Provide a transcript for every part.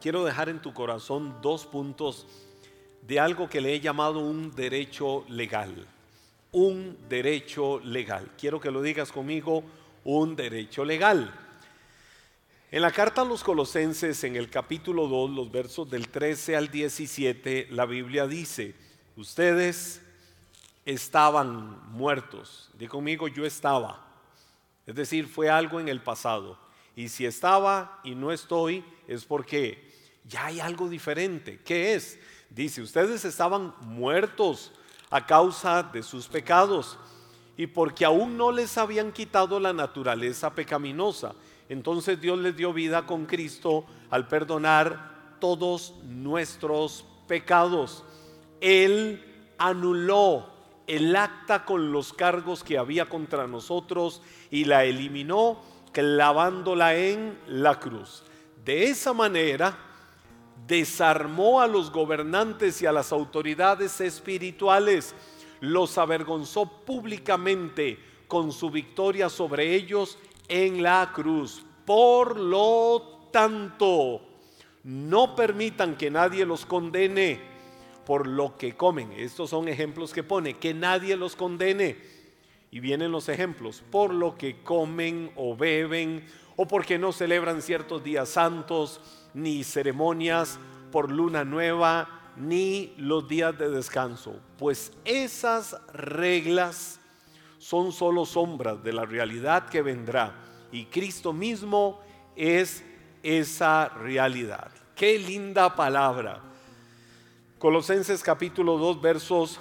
quiero dejar en tu corazón dos puntos de algo que le he llamado un derecho legal. Un derecho legal. Quiero que lo digas conmigo, un derecho legal. En la carta a los colosenses, en el capítulo 2, los versos del 13 al 17, la Biblia dice, ustedes estaban muertos. Di conmigo, yo estaba. Es decir, fue algo en el pasado. Y si estaba y no estoy, es porque ya hay algo diferente. ¿Qué es? Dice, ustedes estaban muertos a causa de sus pecados y porque aún no les habían quitado la naturaleza pecaminosa. Entonces Dios les dio vida con Cristo al perdonar todos nuestros pecados. Él anuló el acta con los cargos que había contra nosotros y la eliminó clavándola en la cruz. De esa manera desarmó a los gobernantes y a las autoridades espirituales, los avergonzó públicamente con su victoria sobre ellos en la cruz. Por lo tanto, no permitan que nadie los condene por lo que comen. Estos son ejemplos que pone, que nadie los condene. Y vienen los ejemplos, por lo que comen o beben, o porque no celebran ciertos días santos, ni ceremonias por luna nueva, ni los días de descanso. Pues esas reglas son solo sombras de la realidad que vendrá y Cristo mismo es esa realidad. Qué linda palabra. Colosenses capítulo 2 versos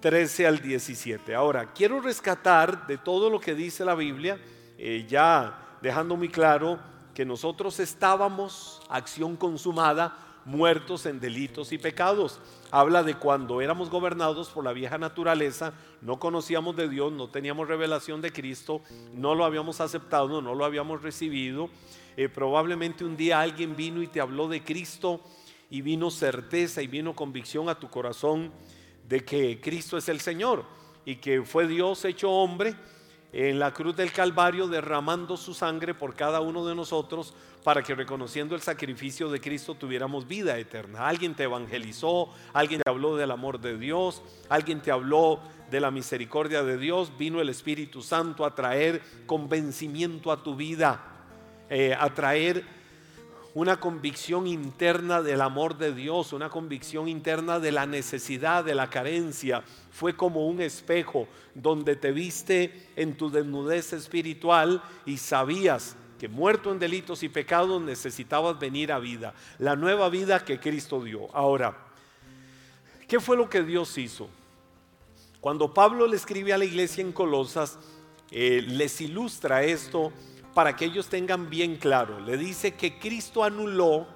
13 al 17. Ahora, quiero rescatar de todo lo que dice la Biblia, eh, ya dejando muy claro que nosotros estábamos, acción consumada, muertos en delitos y pecados. Habla de cuando éramos gobernados por la vieja naturaleza, no conocíamos de Dios, no teníamos revelación de Cristo, no lo habíamos aceptado, no lo habíamos recibido. Eh, probablemente un día alguien vino y te habló de Cristo y vino certeza y vino convicción a tu corazón de que Cristo es el Señor y que fue Dios hecho hombre en la cruz del Calvario derramando su sangre por cada uno de nosotros para que reconociendo el sacrificio de Cristo tuviéramos vida eterna. Alguien te evangelizó, alguien te habló del amor de Dios, alguien te habló de la misericordia de Dios, vino el Espíritu Santo a traer convencimiento a tu vida, eh, a traer una convicción interna del amor de Dios, una convicción interna de la necesidad, de la carencia. Fue como un espejo donde te viste en tu desnudez espiritual y sabías que muerto en delitos y pecados necesitabas venir a vida, la nueva vida que Cristo dio. Ahora, ¿qué fue lo que Dios hizo? Cuando Pablo le escribe a la iglesia en Colosas, eh, les ilustra esto para que ellos tengan bien claro. Le dice que Cristo anuló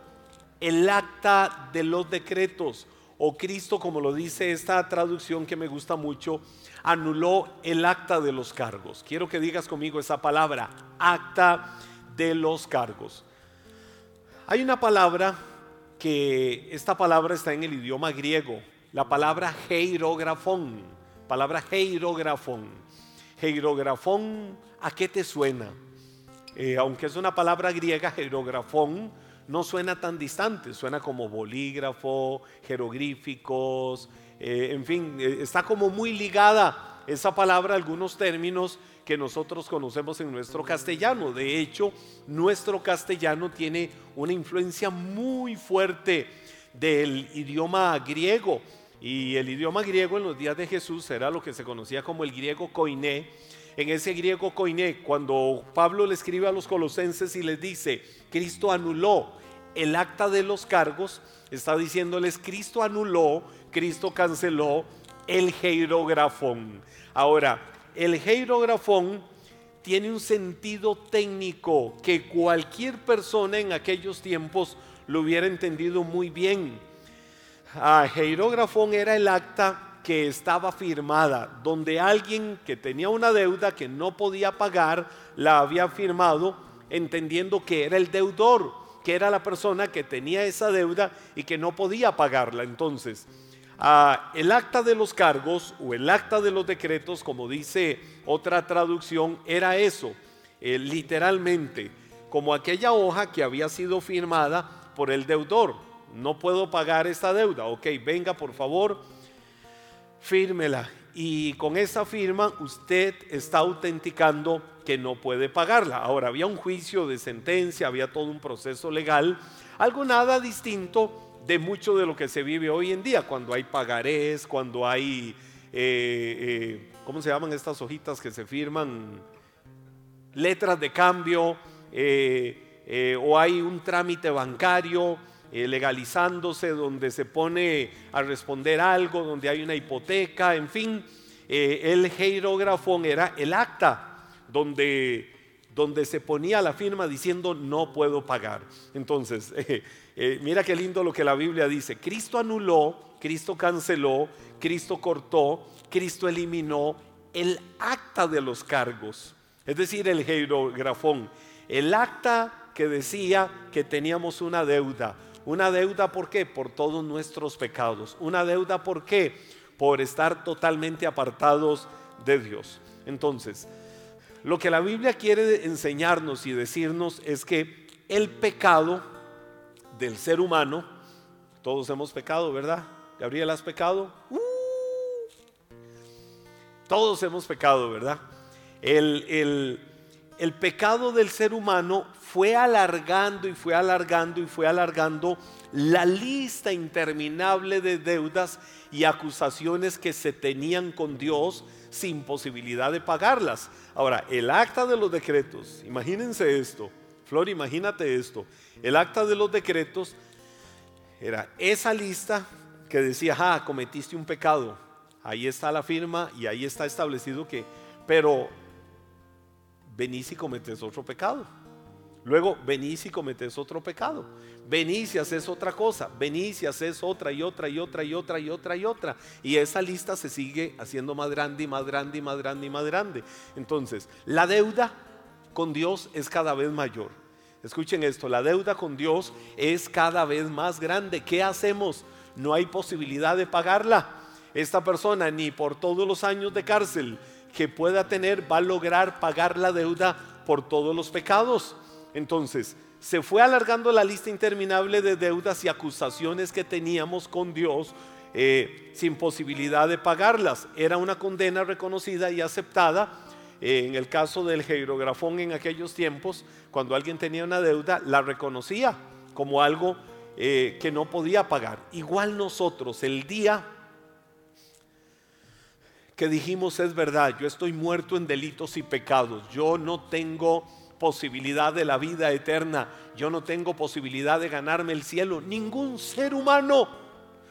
el acta de los decretos, o Cristo, como lo dice esta traducción que me gusta mucho, anuló el acta de los cargos. Quiero que digas conmigo esa palabra, acta de los cargos. Hay una palabra que esta palabra está en el idioma griego, la palabra heirografón, palabra heirografón. Heirografón, ¿a qué te suena? Eh, aunque es una palabra griega, jerografón, no suena tan distante, suena como bolígrafo, jeroglíficos, eh, en fin, eh, está como muy ligada esa palabra a algunos términos que nosotros conocemos en nuestro castellano. De hecho, nuestro castellano tiene una influencia muy fuerte del idioma griego. Y el idioma griego en los días de Jesús era lo que se conocía como el griego koiné en ese griego koiné, cuando Pablo le escribe a los colosenses y les dice, Cristo anuló el acta de los cargos, está diciéndoles, Cristo anuló, Cristo canceló el jeirografón. Ahora, el jeirografón tiene un sentido técnico que cualquier persona en aquellos tiempos lo hubiera entendido muy bien. Ah, jeirografón era el acta que estaba firmada, donde alguien que tenía una deuda que no podía pagar, la había firmado entendiendo que era el deudor, que era la persona que tenía esa deuda y que no podía pagarla. Entonces, el acta de los cargos o el acta de los decretos, como dice otra traducción, era eso, eh, literalmente, como aquella hoja que había sido firmada por el deudor. No puedo pagar esta deuda. Ok, venga por favor, fírmela. Y con esa firma usted está autenticando que no puede pagarla. Ahora, había un juicio de sentencia, había todo un proceso legal, algo nada distinto de mucho de lo que se vive hoy en día, cuando hay pagarés, cuando hay, eh, eh, ¿cómo se llaman estas hojitas que se firman? Letras de cambio, eh, o hay un trámite bancario legalizándose donde se pone a responder algo, donde hay una hipoteca, en fin, el jeirografón era el acta donde donde se ponía la firma diciendo no puedo pagar. Entonces, eh, mira qué lindo lo que la Biblia dice. Cristo anuló, Cristo canceló, Cristo cortó, Cristo eliminó el acta de los cargos, es decir, el jeirografón, el acta que decía que teníamos una deuda. Una deuda, ¿por qué? Por todos nuestros pecados. Una deuda, ¿por qué? Por estar totalmente apartados de Dios. Entonces, lo que la Biblia quiere enseñarnos y decirnos es que el pecado del ser humano, todos hemos pecado, ¿verdad? Gabriel, ¿has pecado? Uh. todos hemos pecado, ¿verdad? El, el pecado del ser humano fue alargando y fue alargando y fue alargando la lista interminable de deudas y acusaciones que se tenían con Dios sin posibilidad de pagarlas. Ahora, el acta de los decretos, imagínense esto, Flor, imagínate esto, el acta de los decretos era esa lista que decía, ah, cometiste un pecado, ahí está la firma y ahí está establecido que, pero venís y cometes otro pecado. Luego venís y cometes otro pecado. Venís y haces otra cosa. Venís y haces otra y otra y otra y otra y otra y otra. Y esa lista se sigue haciendo más grande y más grande y más grande y más grande. Entonces, la deuda con Dios es cada vez mayor. Escuchen esto, la deuda con Dios es cada vez más grande. ¿Qué hacemos? No hay posibilidad de pagarla. Esta persona ni por todos los años de cárcel que pueda tener va a lograr pagar la deuda por todos los pecados. Entonces, se fue alargando la lista interminable de deudas y acusaciones que teníamos con Dios eh, sin posibilidad de pagarlas. Era una condena reconocida y aceptada. Eh, en el caso del jeirografón en aquellos tiempos, cuando alguien tenía una deuda, la reconocía como algo eh, que no podía pagar. Igual nosotros, el día que dijimos es verdad, yo estoy muerto en delitos y pecados, yo no tengo posibilidad de la vida eterna. Yo no tengo posibilidad de ganarme el cielo. Ningún ser humano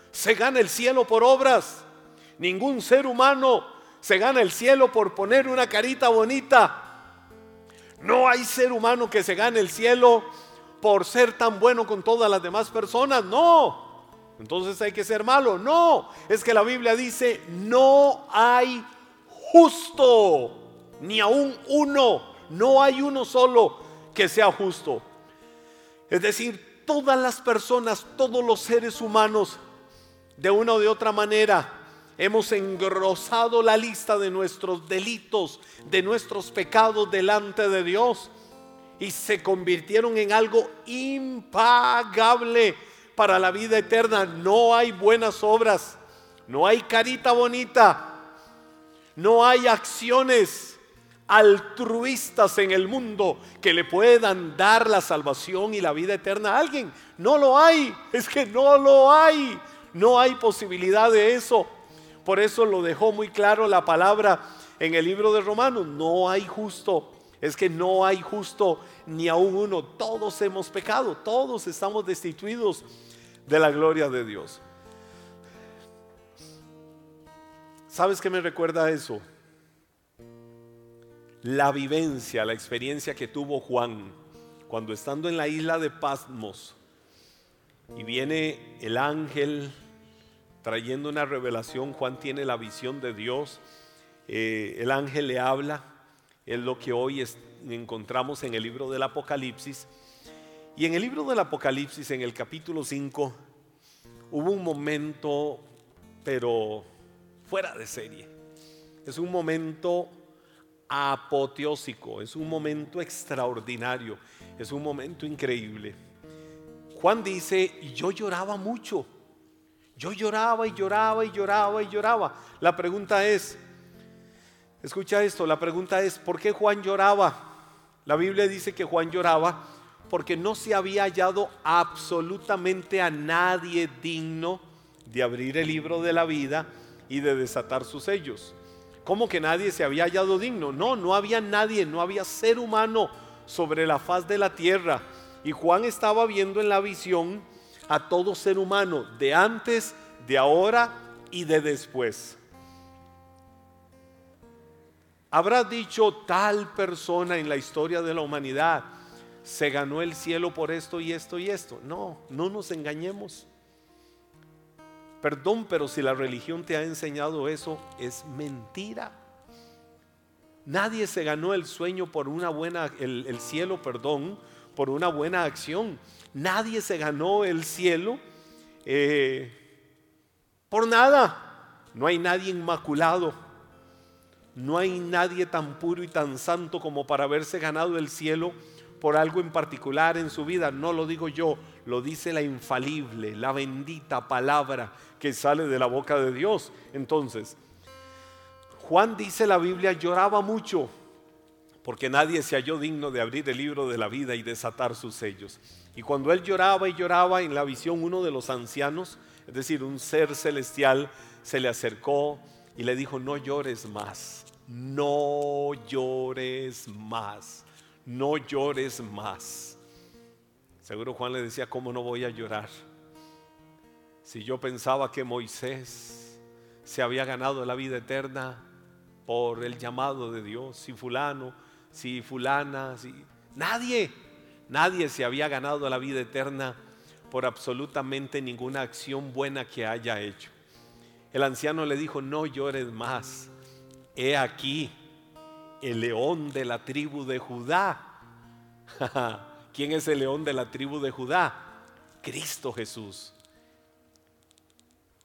se gana el cielo por obras. Ningún ser humano se gana el cielo por poner una carita bonita. No hay ser humano que se gane el cielo por ser tan bueno con todas las demás personas. No. Entonces hay que ser malo. No. Es que la Biblia dice, no hay justo, ni aún uno. No hay uno solo que sea justo. Es decir, todas las personas, todos los seres humanos, de una o de otra manera, hemos engrosado la lista de nuestros delitos, de nuestros pecados delante de Dios y se convirtieron en algo impagable para la vida eterna. No hay buenas obras, no hay carita bonita, no hay acciones altruistas en el mundo que le puedan dar la salvación y la vida eterna a alguien. No lo hay, es que no lo hay, no hay posibilidad de eso. Por eso lo dejó muy claro la palabra en el libro de Romanos, no hay justo, es que no hay justo ni aún uno, todos hemos pecado, todos estamos destituidos de la gloria de Dios. ¿Sabes qué me recuerda eso? La vivencia, la experiencia que tuvo Juan cuando estando en la isla de Pasmos y viene el ángel trayendo una revelación, Juan tiene la visión de Dios, eh, el ángel le habla, es lo que hoy encontramos en el libro del Apocalipsis. Y en el libro del Apocalipsis, en el capítulo 5, hubo un momento, pero fuera de serie. Es un momento apoteósico, es un momento extraordinario, es un momento increíble. Juan dice, yo lloraba mucho. Yo lloraba y lloraba y lloraba y lloraba. La pregunta es, escucha esto, la pregunta es, ¿por qué Juan lloraba? La Biblia dice que Juan lloraba porque no se había hallado absolutamente a nadie digno de abrir el libro de la vida y de desatar sus sellos. ¿Cómo que nadie se había hallado digno? No, no había nadie, no había ser humano sobre la faz de la tierra. Y Juan estaba viendo en la visión a todo ser humano, de antes, de ahora y de después. Habrá dicho tal persona en la historia de la humanidad, se ganó el cielo por esto y esto y esto. No, no nos engañemos. Perdón, pero si la religión te ha enseñado eso, es mentira. Nadie se ganó el sueño por una buena, el, cielo, perdón, por una buena acción. Nadie se ganó el cielo eh, por nada. No hay nadie inmaculado. No hay nadie tan puro y tan santo como para haberse ganado el cielo por algo en particular en su vida. No lo digo yo, lo dice la infalible, la bendita palabra que sale de la boca de Dios. Entonces, Juan dice la Biblia lloraba mucho porque nadie se halló digno de abrir el libro de la vida y desatar sus sellos. Y cuando él lloraba y lloraba en la visión, uno de los ancianos, es decir, un ser celestial, se le acercó y le dijo, no llores más, no llores más no llores más. Seguro Juan le decía, ¿cómo no voy a llorar? Si yo pensaba que Moisés se había ganado la vida eterna por el llamado de Dios, si fulano, si fulana, si nadie, nadie se había ganado la vida eterna por absolutamente ninguna acción buena que haya hecho. El anciano le dijo, no llores más, he aquí, el león de la tribu de Judá. ¿Quién es el león de la tribu de Judá? Cristo Jesús.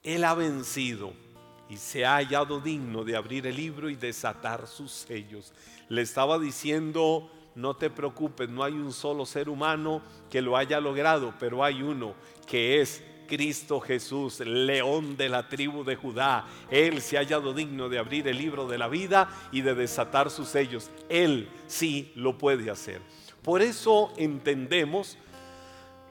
Él ha vencido y se ha hallado digno de abrir el libro y desatar sus sellos. Le estaba diciendo, no te preocupes, no hay un solo ser humano que lo haya logrado, pero hay uno que es Cristo Jesús, león de la tribu de Judá. Él se ha hallado digno de abrir el libro de la vida y de desatar sus sellos. Él sí lo puede hacer. Por eso entendemos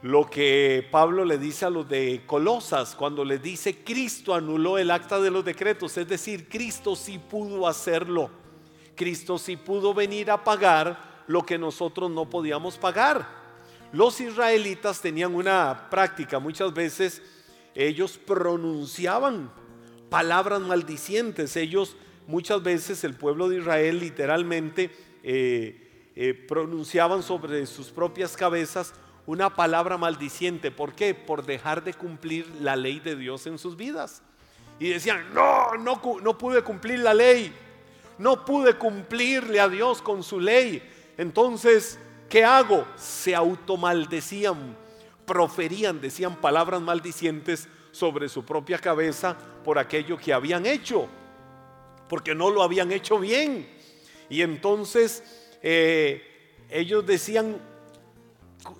lo que Pablo le dice a los de Colosas cuando le dice Cristo anuló el acta de los decretos, es decir, Cristo sí pudo hacerlo. Cristo sí pudo venir a pagar lo que nosotros no podíamos pagar. Los israelitas tenían una práctica, muchas veces ellos pronunciaban palabras maldicientes, ellos muchas veces el pueblo de Israel literalmente eh, eh, pronunciaban sobre sus propias cabezas una palabra maldiciente. ¿Por qué? Por dejar de cumplir la ley de Dios en sus vidas. Y decían, no, no, no pude cumplir la ley, no pude cumplirle a Dios con su ley. Entonces ¿qué hago? Se automaldecían, proferían, decían palabras maldicientes sobre su propia cabeza por aquello que habían hecho, porque no lo habían hecho bien. Y entonces eh, ellos decían,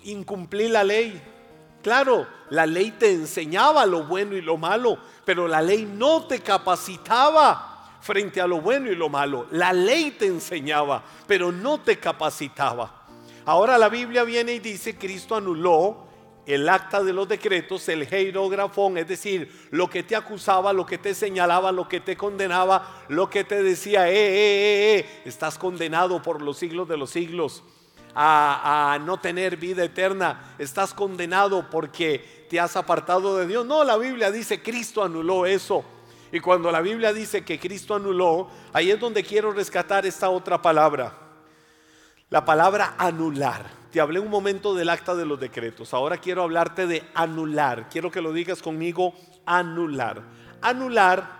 incumplir la ley. Claro, la ley te enseñaba lo bueno y lo malo, pero la ley no te capacitaba frente a lo bueno y lo malo. La ley te enseñaba, pero no te capacitaba. Ahora la Biblia viene y dice, Cristo anuló el acta de los decretos, el heirografón, es decir, lo que te acusaba, lo que te señalaba, lo que te condenaba, lo que te decía, eh, eh, eh, estás condenado por los siglos de los siglos a, a no tener vida eterna, estás condenado porque te has apartado de Dios. No, la Biblia dice, Cristo anuló eso. Y cuando la Biblia dice que Cristo anuló, ahí es donde quiero rescatar esta otra palabra la palabra anular. Te hablé un momento del acta de los decretos. Ahora quiero hablarte de anular. Quiero que lo digas conmigo, anular. Anular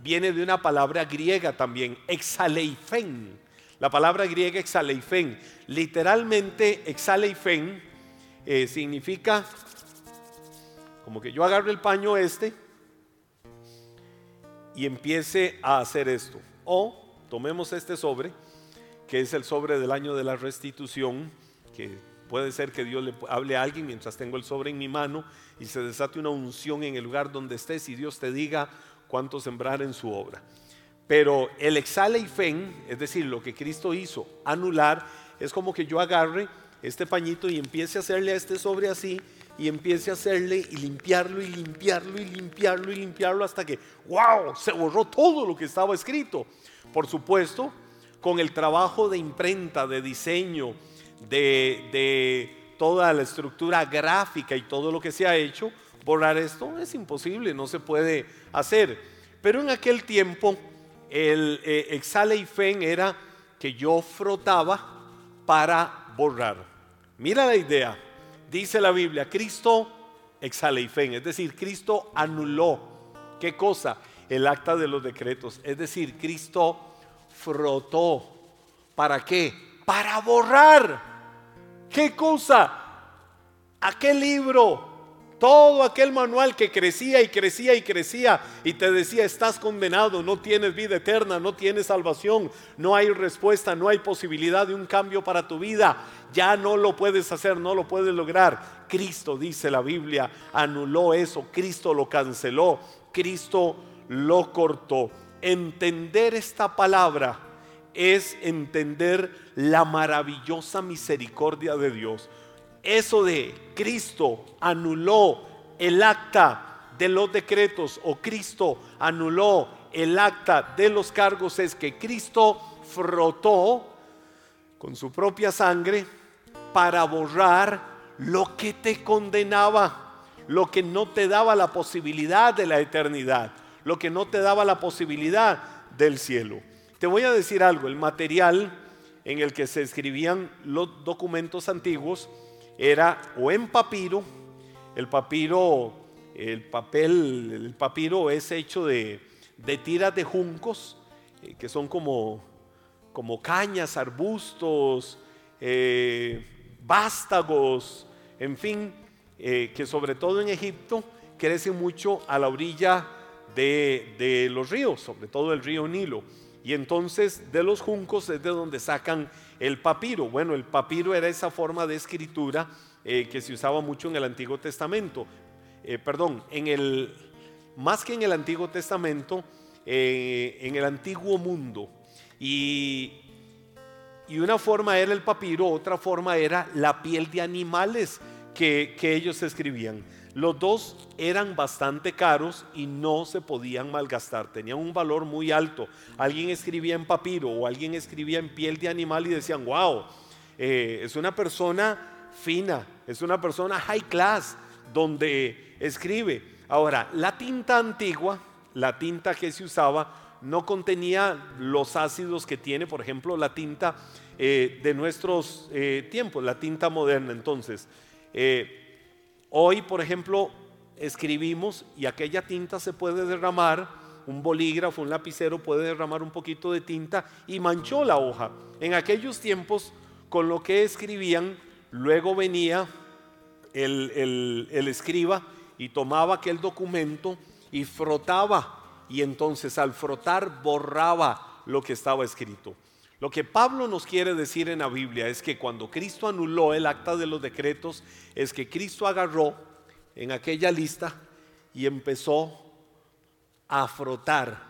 viene de una palabra griega también, exaleifen. La palabra griega exaleifen. Literalmente exaleifen eh, significa como que yo agarro el paño este y empiece a hacer esto. O tomemos este sobre que es el sobre del año de la restitución, que Puede ser que Dios le hable a alguien mientras tengo el sobre en mi mano y se desate una unción en el lugar donde estés y Dios te diga cuánto sembrar en su obra. Pero el exale y fen, es decir, lo que Cristo hizo, anular, es como que yo agarre este pañito y empiece a hacerle a este sobre así y empiece a hacerle y limpiarlo y limpiarlo y limpiarlo y limpiarlo hasta que, wow, se borró todo lo que estaba escrito. Por supuesto, con el trabajo de imprenta, de diseño, de, de toda la estructura gráfica y todo lo que se ha hecho, borrar esto es imposible, no se puede hacer. Pero en aquel tiempo el eh, exale y fen era que yo frotaba para borrar. Mira la idea, dice la Biblia, Cristo exale y fen, es decir, Cristo anuló. ¿Qué cosa? El acta de los decretos, es decir, Cristo frotó. ¿Para qué? Para borrar. ¿Qué cosa? Aquel libro, todo aquel manual que crecía y crecía y crecía y te decía, estás condenado, no tienes vida eterna, no tienes salvación, no hay respuesta, no hay posibilidad de un cambio para tu vida, ya no lo puedes hacer, no lo puedes lograr. Cristo, dice la Biblia, anuló eso, Cristo lo canceló, Cristo lo cortó. Entender esta palabra es entender la maravillosa misericordia de Dios. Eso de Cristo anuló el acta de los decretos o Cristo anuló el acta de los cargos es que Cristo frotó con su propia sangre para borrar lo que te condenaba, lo que no te daba la posibilidad de la eternidad, lo que no te daba la posibilidad del cielo. Te voy a decir algo, el material en el que se escribían los documentos antiguos era o en papiro, el papiro, el papel, el papiro es hecho de, tiras de juncos, eh, que son como, como cañas, arbustos, eh, vástagos, en fin, eh, que sobre todo en Egipto crecen mucho a la orilla de, de los ríos, sobre todo el río Nilo. Y entonces de los juncos es de donde sacan el papiro. Bueno, el papiro era esa forma de escritura eh, que se usaba mucho en el Antiguo Testamento. Eh, perdón, en el, más que en el Antiguo Testamento, eh, en el antiguo mundo. Y, y, una forma era el papiro, otra forma era la piel de animales que, que ellos escribían. Los dos eran bastante caros y no se podían malgastar, tenían un valor muy alto. Alguien escribía en papiro o alguien escribía en piel de animal y decían, wow, eh, es una persona fina, es una persona high class donde escribe. Ahora, la tinta antigua, la tinta que se usaba, no contenía los ácidos que tiene, por ejemplo, la tinta eh, de nuestros eh, tiempos, la tinta moderna. Entonces, Hoy, por ejemplo, escribimos y aquella tinta se puede derramar, un bolígrafo, un lapicero puede derramar un poquito de tinta y manchó la hoja. En aquellos tiempos, con lo que escribían, luego venía el, escriba y tomaba aquel documento y frotaba y entonces al frotar borraba lo que estaba escrito. Lo que Pablo nos quiere decir en la Biblia es que cuando Cristo anuló el acta de los decretos, es que Cristo agarró en aquella lista y empezó a frotar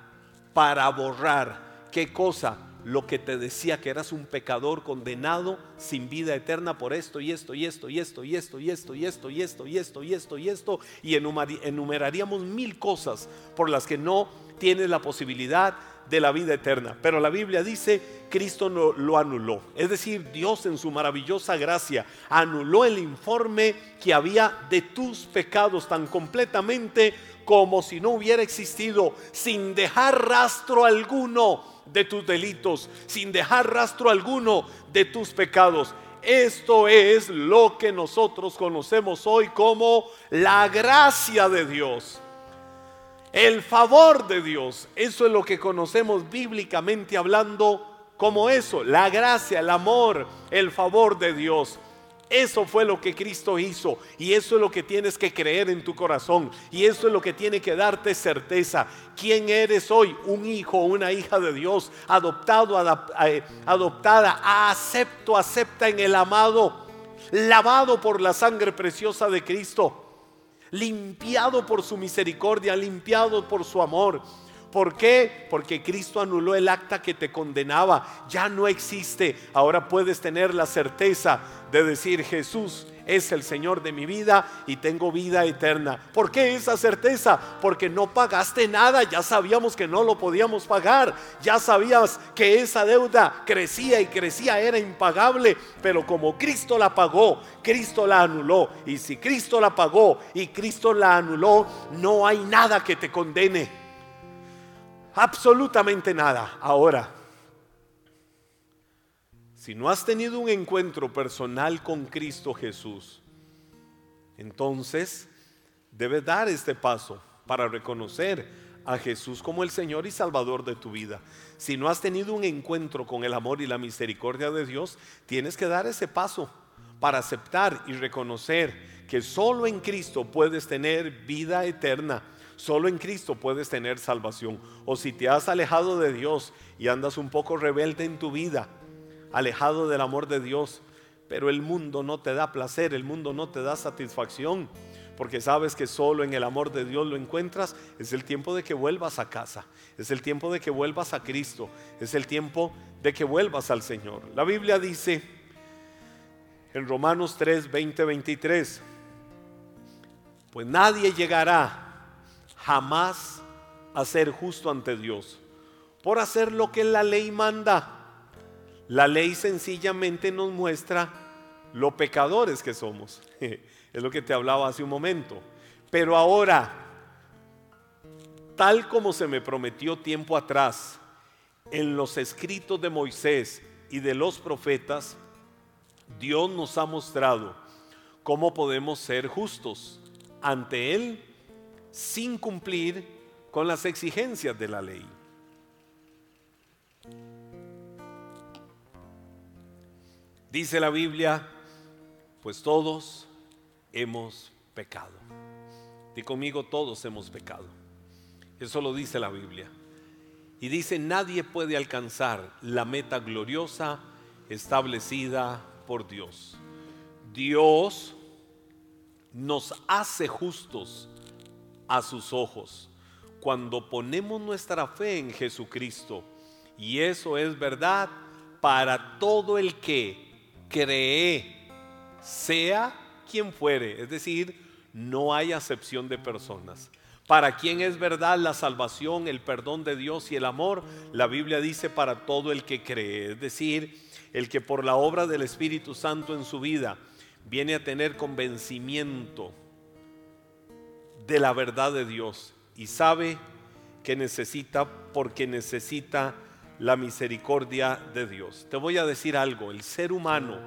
para borrar. ¿Qué cosa? Lo que te decía que eras un pecador condenado sin vida eterna por esto y esto y esto y esto y esto y esto y esto y esto y esto y esto y esto y enumeraríamos mil cosas por las que no tienes la posibilidad de la vida eterna. Pero la Biblia dice, Cristo no, lo anuló. Es decir, Dios en su maravillosa gracia anuló el informe que había de tus pecados tan completamente como si no hubiera existido, sin dejar rastro alguno de tus delitos, sin dejar rastro alguno de tus pecados. Esto es lo que nosotros conocemos hoy como la gracia de Dios. El favor de Dios, eso es lo que conocemos bíblicamente hablando como eso, la gracia, el amor, el favor de Dios. Eso fue lo que Cristo hizo y eso es lo que tienes que creer en tu corazón y eso es lo que tiene que darte certeza. ¿Quién eres hoy? Un hijo, una hija de Dios, adoptado, eh, adoptada, acepto, acepta en el amado. lavado por la sangre preciosa de Cristo, limpiado por su misericordia, limpiado por su amor. ¿Por qué? Porque Cristo anuló el acta que te condenaba. Ya no existe. Ahora puedes tener la certeza de decir Jesús es el Señor de mi vida y tengo vida eterna. ¿Por qué esa certeza? Porque no pagaste nada, ya sabíamos que no lo podíamos pagar, ya sabías que esa deuda crecía y crecía, era impagable, pero como Cristo la pagó, Cristo la anuló. Y si Cristo la pagó y Cristo la anuló, no hay nada que te condene. Absolutamente nada. Ahora, si no has tenido un encuentro personal con Cristo Jesús, entonces debes dar este paso para reconocer a Jesús como el Señor y Salvador de tu vida. Si no has tenido un encuentro con el amor y la misericordia de Dios, tienes que dar ese paso para aceptar y reconocer que solo en Cristo puedes tener vida eterna. Solo en Cristo puedes tener salvación. O si te has alejado de Dios y andas un poco rebelde en tu vida, alejado del amor de Dios, pero el mundo no te da placer, el mundo no te da satisfacción, porque sabes que solo en el amor de Dios lo encuentras, es el tiempo de que vuelvas a casa, es el tiempo de que vuelvas a Cristo, es el tiempo de que vuelvas al Señor. La Biblia dice en Romanos 3, 20, 23, pues nadie llegará jamás a ser justo ante Dios por hacer lo que la ley manda la ley sencillamente nos muestra lo pecadores que somos. Es lo que te hablaba hace un momento. Pero ahora, tal como se me prometió tiempo atrás en los escritos de Moisés y de los profetas, Dios nos ha mostrado cómo podemos ser justos ante Él sin cumplir con las exigencias de la ley. Dice la Biblia, pues todos hemos pecado. Y conmigo todos hemos pecado. Eso lo dice la Biblia. Y dice, nadie puede alcanzar la meta gloriosa establecida por Dios. Dios nos hace justos a sus ojos cuando ponemos nuestra fe en Jesucristo. Y eso es verdad para todo el que cree, sea quien fuere, es decir, no hay acepción de personas. Para quien es verdad la salvación, el perdón de Dios y el amor, la Biblia dice para todo el que cree, es decir, el que por la obra del Espíritu Santo en su vida viene a tener convencimiento de la verdad de Dios y sabe que necesita porque necesita la misericordia de Dios. Te voy a decir algo, el ser humano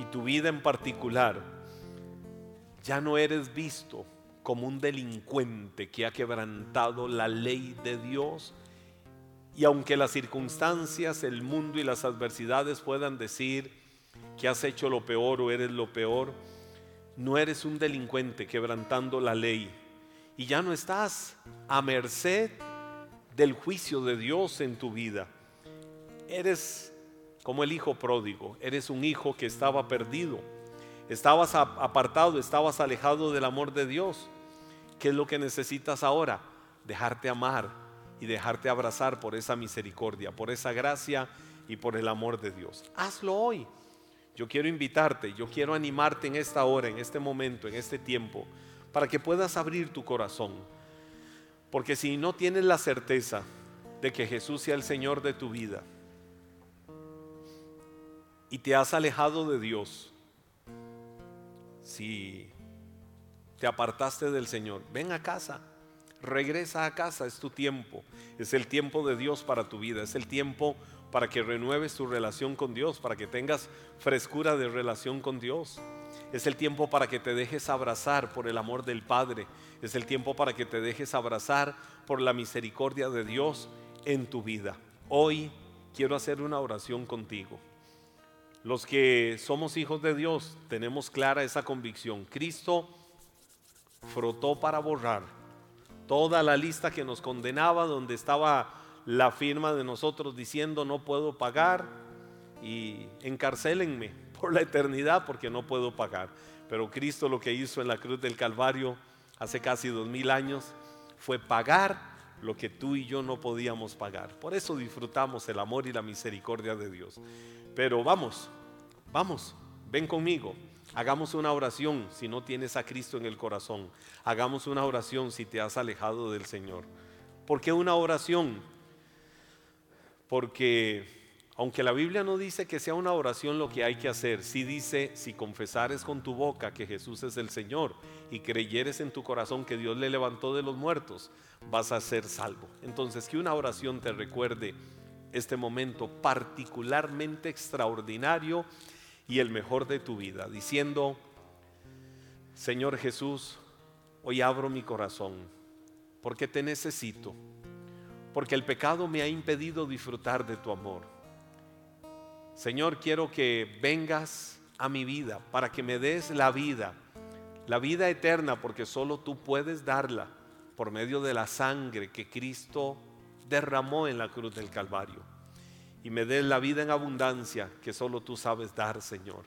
y tu vida en particular, ya no eres visto como un delincuente que ha quebrantado la ley de Dios. Y aunque las circunstancias, el mundo y las adversidades puedan decir que has hecho lo peor o eres lo peor, no eres un delincuente quebrantando la ley. Y ya no estás a merced del juicio de Dios en tu vida. Eres como el hijo pródigo, eres un hijo que estaba perdido, estabas apartado, estabas alejado del amor de Dios. ¿Qué es lo que necesitas ahora? Dejarte amar y dejarte abrazar por esa misericordia, por esa gracia y por el amor de Dios. Hazlo hoy. Yo quiero invitarte, yo quiero animarte en esta hora, en este momento, en este tiempo, para que puedas abrir tu corazón porque si no tienes la certeza de que Jesús sea el Señor de tu vida y te has alejado de Dios, si te apartaste del Señor, ven a casa, regresa a casa, es tu tiempo, es el tiempo de Dios para tu vida, es el tiempo para que renueves tu relación con Dios, para que tengas frescura de relación con Dios. Es el tiempo para que te dejes abrazar por el amor del Padre. Es el tiempo para que te dejes abrazar por la misericordia de Dios en tu vida. Hoy quiero hacer una oración contigo. Los que somos hijos de Dios tenemos clara esa convicción. Cristo frotó para borrar toda la lista que nos condenaba, donde estaba la firma de nosotros diciendo no puedo pagar y encarcélenme por la eternidad porque no puedo pagar. Pero Cristo lo que hizo en la cruz del Calvario hace casi dos mil años fue pagar lo que tú y yo no podíamos pagar. Por eso disfrutamos el amor y la misericordia de Dios. Pero vamos, vamos, ven conmigo. Hagamos una oración si no tienes a Cristo en el corazón. Hagamos una oración si te has alejado del Señor. ¿Por qué una oración? Porque aunque la Biblia no dice que sea una oración lo que hay que hacer, sí dice, si confesares con tu boca que Jesús es el Señor y creyeres en tu corazón que Dios le levantó de los muertos, vas a ser salvo. Entonces, que una oración te recuerde este momento particularmente extraordinario y el mejor de tu vida, diciendo, Señor Jesús, hoy abro mi corazón porque te necesito, porque el pecado me ha impedido disfrutar de tu amor Señor, quiero que vengas a mi vida para que me des la vida, la vida eterna, porque solo tú puedes darla por medio de la sangre que Cristo derramó en la cruz del Calvario. Y me des la vida en abundancia que solo tú sabes dar, Señor.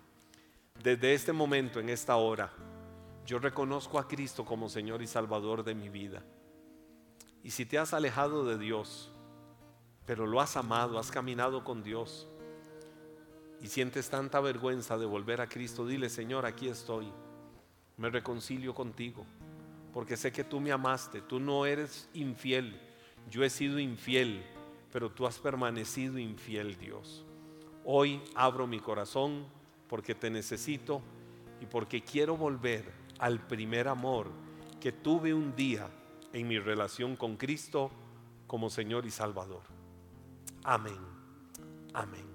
Desde este momento, en esta hora, yo reconozco a Cristo como Señor y Salvador de mi vida. Y si te has alejado de Dios, pero lo has amado, has caminado con Dios, y sientes tanta vergüenza de volver a Cristo, dile, Señor, aquí estoy. Me reconcilio contigo, porque sé que tú me amaste, tú no eres infiel, yo he sido infiel, pero tú has permanecido infiel, Dios. Hoy abro mi corazón porque te necesito y porque quiero volver al primer amor que tuve un día en mi relación con Cristo como Señor y Salvador. Amén. Amén.